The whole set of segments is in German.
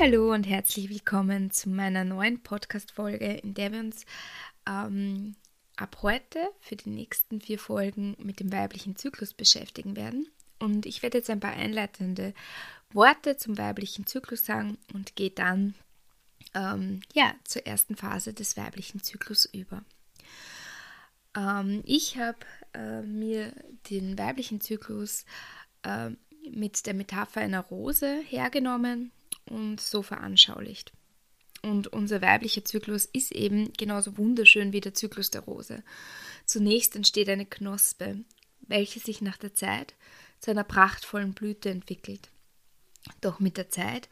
Hallo und herzlich willkommen zu meiner neuen Podcast-Folge, in der wir uns ähm, ab heute für die nächsten vier Folgen mit dem weiblichen Zyklus beschäftigen werden. Und ich werde jetzt ein paar einleitende Worte zum weiblichen Zyklus sagen und gehe dann ähm, ja, zur ersten Phase des weiblichen Zyklus über. Ähm, ich habe äh, mir den weiblichen Zyklus äh, mit der Metapher einer Rose hergenommen und so veranschaulicht. Und unser weiblicher Zyklus ist eben genauso wunderschön wie der Zyklus der Rose. Zunächst entsteht eine Knospe, welche sich nach der Zeit zu einer prachtvollen Blüte entwickelt. Doch mit der Zeit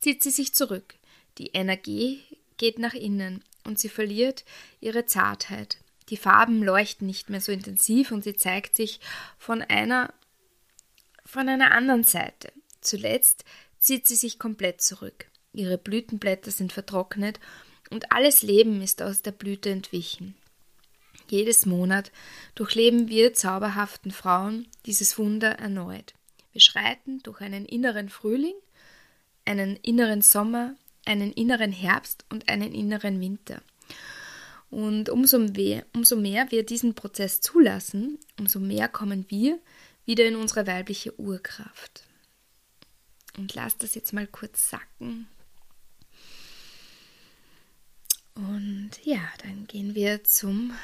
zieht sie sich zurück. Die Energie geht nach innen und sie verliert ihre Zartheit. Die Farben leuchten nicht mehr so intensiv und sie zeigt sich von einer von einer anderen Seite. Zuletzt zieht sie sich komplett zurück. Ihre Blütenblätter sind vertrocknet und alles Leben ist aus der Blüte entwichen. Jedes Monat durchleben wir zauberhaften Frauen dieses Wunder erneut. Wir schreiten durch einen inneren Frühling, einen inneren Sommer, einen inneren Herbst und einen inneren Winter. Und umso mehr, umso mehr wir diesen Prozess zulassen, umso mehr kommen wir wieder in unsere weibliche Urkraft. Und lass das jetzt mal kurz sacken. Und ja, dann gehen wir zum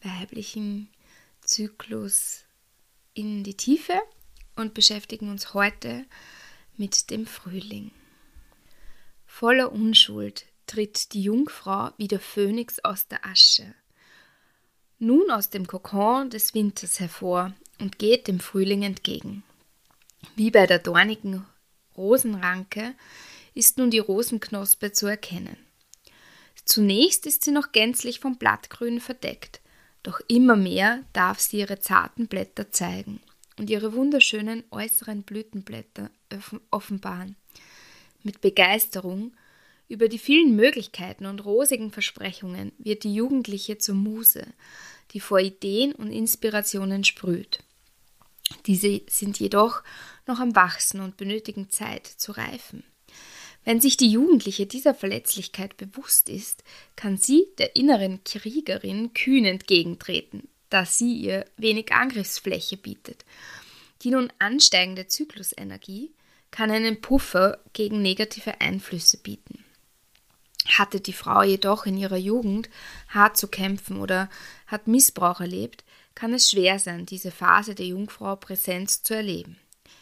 weiblichen Zyklus in die Tiefe und beschäftigen uns heute mit dem Frühling. Voller Unschuld tritt die Jungfrau wie der Phönix aus der Asche. Nun aus dem Kokon des Winters hervor und geht dem Frühling entgegen. Wie bei der dornigen Rosenranke ist nun die Rosenknospe zu erkennen. Zunächst ist sie noch gänzlich vom Blattgrün verdeckt, doch immer mehr darf sie ihre zarten Blätter zeigen und ihre wunderschönen äußeren Blütenblätter offenbaren. Mit Begeisterung über die vielen Möglichkeiten und rosigen Versprechungen wird die Jugendliche zur Muse, die vor Ideen und Inspirationen sprüht. Diese sind jedoch noch am Wachsen und benötigen Zeit zu reifen. Wenn sich die Jugendliche dieser Verletzlichkeit bewusst ist, kann sie der inneren Kriegerin kühn entgegentreten, da sie ihr wenig Angriffsfläche bietet. Die nun ansteigende Zyklusenergie kann einen Puffer gegen negative Einflüsse bieten. Hatte die Frau jedoch in ihrer Jugend hart zu kämpfen oder hat Missbrauch erlebt, kann es schwer sein, diese Phase der Jungfrau Präsenz zu erleben.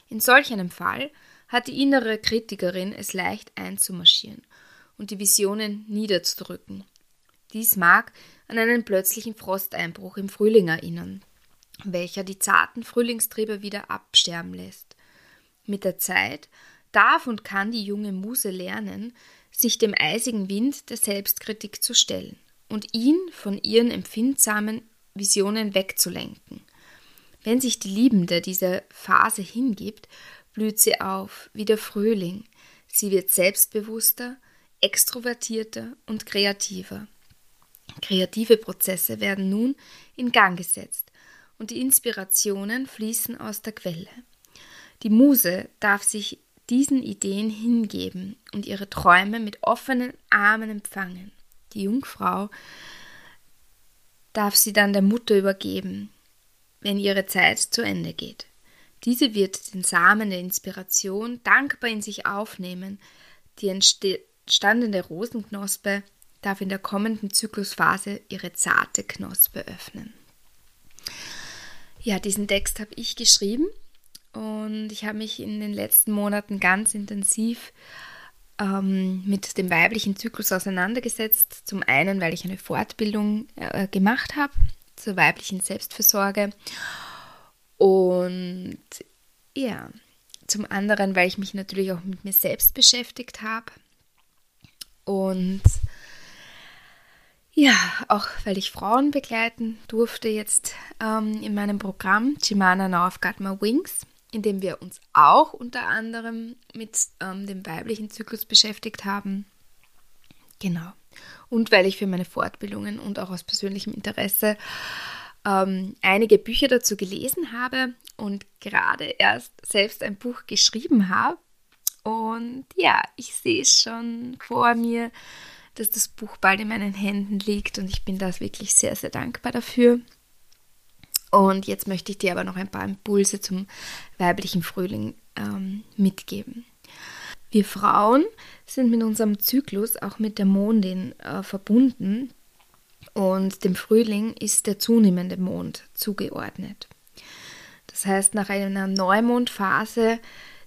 In solch einem Fall hat die innere Kritikerin es leicht einzumarschieren und die Visionen niederzudrücken. Dies mag an einen plötzlichen Frosteinbruch im Frühling erinnern, welcher die zarten Frühlingstriebe wieder absterben lässt. Mit der Zeit darf und kann die junge Muse lernen, sich dem eisigen Wind der Selbstkritik zu stellen und ihn von ihren empfindsamen Visionen wegzulenken. Wenn sich die Liebende dieser Phase hingibt, blüht sie auf wie der Frühling. Sie wird selbstbewusster, extrovertierter und kreativer. Kreative Prozesse werden nun in Gang gesetzt und die Inspirationen fließen aus der Quelle. Die Muse darf sich diesen Ideen hingeben und ihre Träume mit offenen Armen empfangen. Die Jungfrau darf sie dann der Mutter übergeben, wenn ihre Zeit zu Ende geht. Diese wird den Samen der Inspiration dankbar in sich aufnehmen. Die entstandene Rosenknospe darf in der kommenden Zyklusphase ihre zarte Knospe öffnen. Ja, diesen Text habe ich geschrieben und ich habe mich in den letzten Monaten ganz intensiv ähm, mit dem weiblichen Zyklus auseinandergesetzt. Zum einen, weil ich eine Fortbildung äh, gemacht habe zur weiblichen Selbstversorge und ja, zum anderen, weil ich mich natürlich auch mit mir selbst beschäftigt habe. Und ja, auch weil ich Frauen begleiten durfte jetzt ähm, in meinem Programm Chimana My Wings, in dem wir uns auch unter anderem mit ähm, dem weiblichen Zyklus beschäftigt haben. Genau. Und weil ich für meine Fortbildungen und auch aus persönlichem Interesse ähm, einige Bücher dazu gelesen habe und gerade erst selbst ein Buch geschrieben habe. Und ja, ich sehe es schon vor mir, dass das Buch bald in meinen Händen liegt und ich bin da wirklich sehr, sehr dankbar dafür. Und jetzt möchte ich dir aber noch ein paar Impulse zum weiblichen Frühling ähm, mitgeben. Wir Frauen sind mit unserem Zyklus auch mit der Mondin äh, verbunden und dem Frühling ist der zunehmende Mond zugeordnet. Das heißt, nach einer Neumondphase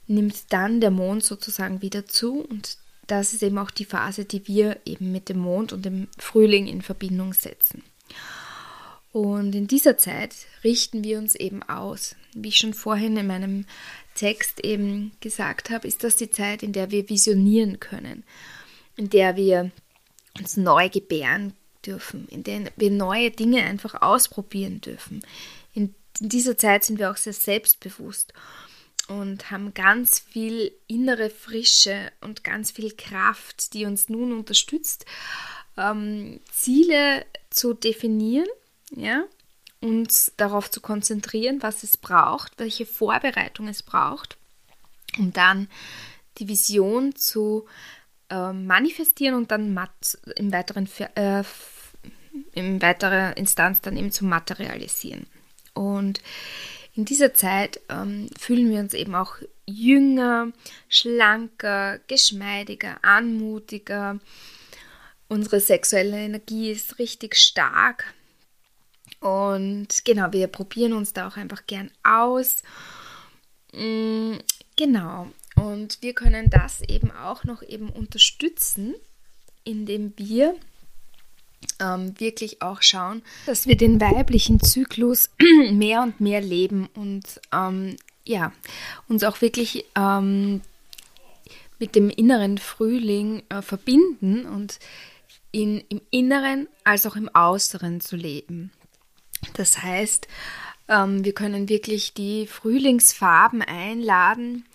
nimmt dann der Mond sozusagen wieder zu und das ist eben auch die Phase, die wir eben mit dem Mond und dem Frühling in Verbindung setzen. Und in dieser Zeit richten wir uns eben aus. Wie ich schon vorhin in meinem Text eben gesagt habe, ist das die Zeit, in der wir visionieren können, in der wir uns neu gebären dürfen, in der wir neue Dinge einfach ausprobieren dürfen. In, in dieser Zeit sind wir auch sehr selbstbewusst und haben ganz viel innere Frische und ganz viel Kraft, die uns nun unterstützt, ähm, Ziele zu definieren, ja, uns darauf zu konzentrieren, was es braucht, welche Vorbereitung es braucht, um dann die Vision zu äh, manifestieren und dann im weiteren äh, in weiterer Instanz dann eben zu materialisieren. Und in dieser Zeit ähm, fühlen wir uns eben auch jünger, schlanker, geschmeidiger, anmutiger. Unsere sexuelle Energie ist richtig stark. Und genau, wir probieren uns da auch einfach gern aus. Mm, genau. Und wir können das eben auch noch eben unterstützen, indem wir ähm, wirklich auch schauen, dass wir den weiblichen Zyklus mehr und mehr leben und ähm, ja, uns auch wirklich ähm, mit dem inneren Frühling äh, verbinden und in, im Inneren als auch im Äußeren zu leben. Das heißt, ähm, wir können wirklich die Frühlingsfarben einladen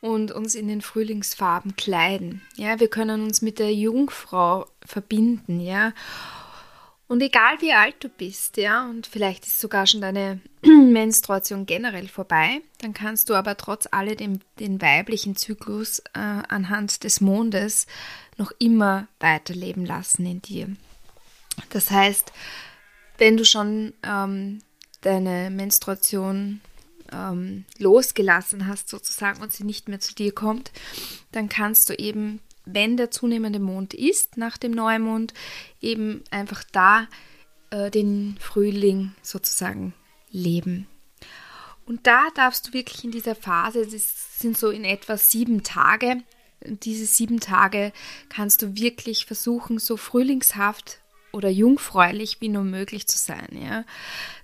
und uns in den Frühlingsfarben kleiden. Ja, wir können uns mit der Jungfrau verbinden, ja. Und egal wie alt du bist, ja, und vielleicht ist sogar schon deine Menstruation generell vorbei, dann kannst du aber trotz alledem den weiblichen Zyklus äh, anhand des Mondes noch immer weiterleben lassen in dir. Das heißt, wenn du schon ähm, deine Menstruation ähm, losgelassen hast sozusagen und sie nicht mehr zu dir kommt, dann kannst du eben, wenn der zunehmende Mond ist, nach dem Neumond, eben einfach da äh, den Frühling sozusagen leben. Und da darfst du wirklich in dieser Phase, das sind so in etwa sieben Tage, diese sieben Tage kannst du wirklich versuchen, so frühlingshaft oder jungfräulich wie nur möglich zu sein, ja.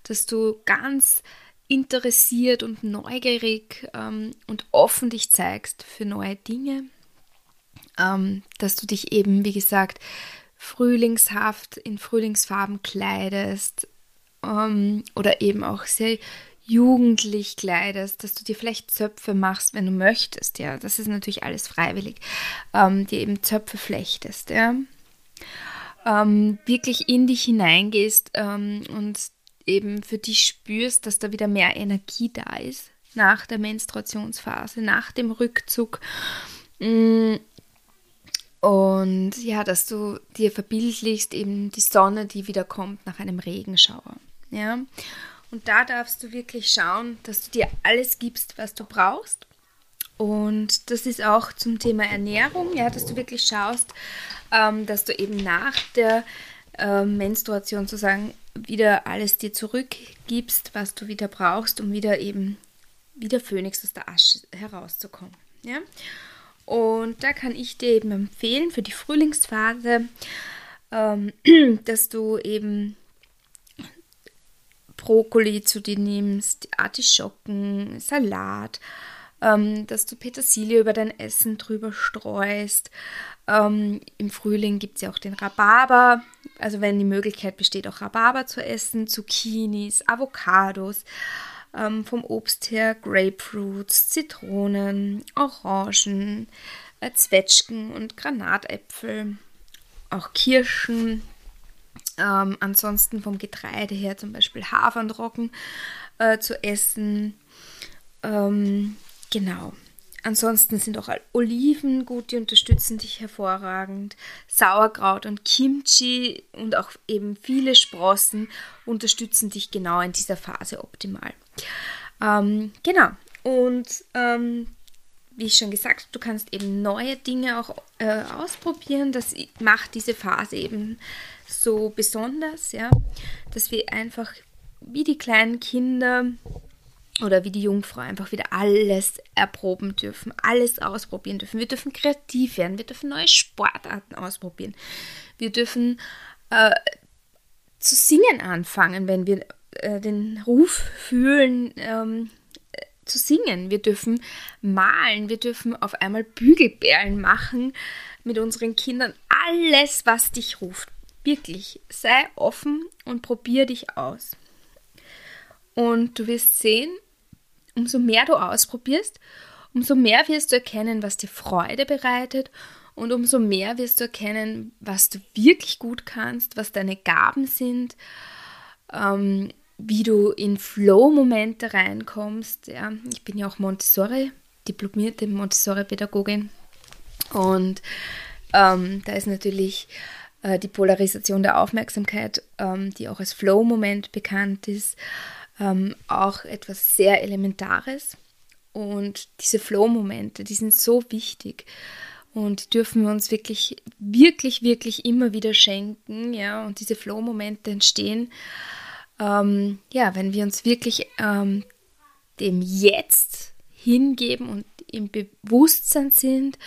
Dass du ganz interessiert und neugierig ähm, und offen dich zeigst für neue Dinge, ähm, dass du dich eben, wie gesagt, frühlingshaft in Frühlingsfarben kleidest ähm, oder eben auch sehr jugendlich kleidest, dass du dir vielleicht Zöpfe machst, wenn du möchtest, ja, das ist natürlich alles freiwillig, ähm, dir eben Zöpfe flechtest, ja, ähm, wirklich in dich hineingehst ähm, und eben für dich spürst, dass da wieder mehr Energie da ist nach der Menstruationsphase, nach dem Rückzug. Mm. Und ja, dass du dir verbildlichst eben die Sonne, die wieder kommt nach einem Regenschauer. Ja. Und da darfst du wirklich schauen, dass du dir alles gibst, was du brauchst. Und das ist auch zum Thema Ernährung, ja, dass du wirklich schaust, ähm, dass du eben nach der äh, Menstruation sozusagen wieder alles dir zurückgibst, was du wieder brauchst, um wieder eben wieder Phönix aus der Asche herauszukommen. Ja? Und da kann ich dir eben empfehlen für die Frühlingsphase, ähm, dass du eben Brokkoli zu dir nimmst, Artischocken, Salat, ähm, dass du Petersilie über dein Essen drüber streust. Ähm, Im Frühling gibt es ja auch den Rhabarber, also wenn die Möglichkeit besteht, auch Rhabarber zu essen, Zucchinis, Avocados, ähm, vom Obst her Grapefruits, Zitronen, Orangen, äh, Zwetschgen und Granatäpfel. auch Kirschen. Ähm, ansonsten vom Getreide her zum Beispiel Haferndrocken äh, zu essen. Ähm, genau. Ansonsten sind auch Oliven gut, die unterstützen dich hervorragend. Sauerkraut und Kimchi und auch eben viele Sprossen unterstützen dich genau in dieser Phase optimal. Ähm, genau. Und ähm, wie ich schon gesagt du kannst eben neue Dinge auch äh, ausprobieren. Das macht diese Phase eben so besonders, ja, dass wir einfach wie die kleinen Kinder oder wie die Jungfrau einfach wieder alles erproben dürfen, alles ausprobieren dürfen. Wir dürfen kreativ werden, wir dürfen neue Sportarten ausprobieren. Wir dürfen äh, zu singen anfangen, wenn wir äh, den Ruf fühlen, ähm, äh, zu singen. Wir dürfen malen, wir dürfen auf einmal Bügelperlen machen mit unseren Kindern. Alles, was dich ruft. Wirklich, sei offen und probier dich aus. Und du wirst sehen, umso mehr du ausprobierst, umso mehr wirst du erkennen, was dir Freude bereitet und umso mehr wirst du erkennen, was du wirklich gut kannst, was deine Gaben sind, ähm, wie du in Flow-Momente reinkommst. Ja, ich bin ja auch Montessori, diplomierte Montessori-Pädagogin und ähm, da ist natürlich äh, die Polarisation der Aufmerksamkeit, ähm, die auch als Flow-Moment bekannt ist, ähm, auch etwas sehr Elementares. Und diese Flow-Momente, die sind so wichtig und dürfen wir uns wirklich, wirklich, wirklich immer wieder schenken. Ja, und diese Flow-Momente entstehen, ähm, ja, wenn wir uns wirklich ähm, dem Jetzt hingeben und im Bewusstsein sind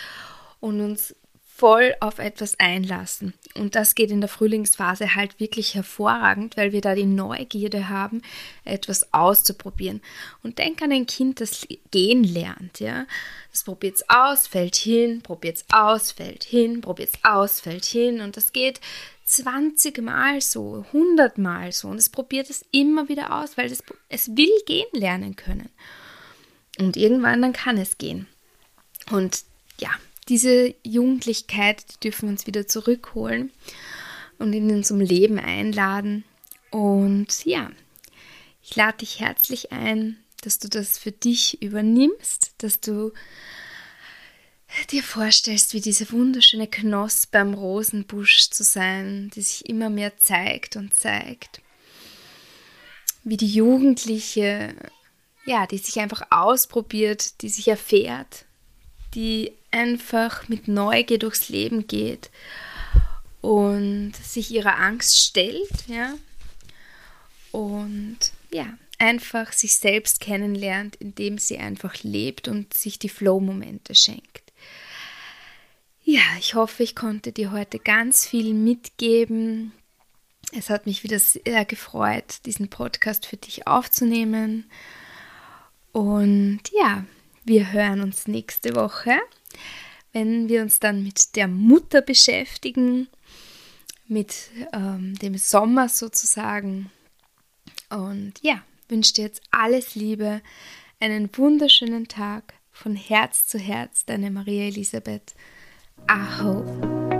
und uns voll auf etwas einlassen. Und das geht in der Frühlingsphase halt wirklich hervorragend, weil wir da die Neugierde haben, etwas auszuprobieren. Und denk an ein Kind, das gehen lernt, ja. Das probiert es aus, fällt hin, probiert es aus, fällt hin, probiert es aus, fällt hin. Und das geht 20 Mal so, 100 Mal so. Und es probiert es immer wieder aus, weil es, es will gehen lernen können. Und irgendwann dann kann es gehen. Und ja, diese Jugendlichkeit, die dürfen wir uns wieder zurückholen und in unserem Leben einladen. Und ja, ich lade dich herzlich ein, dass du das für dich übernimmst, dass du dir vorstellst, wie diese wunderschöne Knospe am Rosenbusch zu sein, die sich immer mehr zeigt und zeigt. Wie die Jugendliche, ja, die sich einfach ausprobiert, die sich erfährt, die einfach mit Neugier durchs Leben geht und sich ihrer Angst stellt, ja, und ja, einfach sich selbst kennenlernt, indem sie einfach lebt und sich die Flow-Momente schenkt. Ja, ich hoffe, ich konnte dir heute ganz viel mitgeben. Es hat mich wieder sehr gefreut, diesen Podcast für dich aufzunehmen. Und ja, wir hören uns nächste Woche, wenn wir uns dann mit der Mutter beschäftigen, mit ähm, dem Sommer sozusagen. Und ja, wünsche dir jetzt alles Liebe, einen wunderschönen Tag von Herz zu Herz, deine Maria Elisabeth. Aho.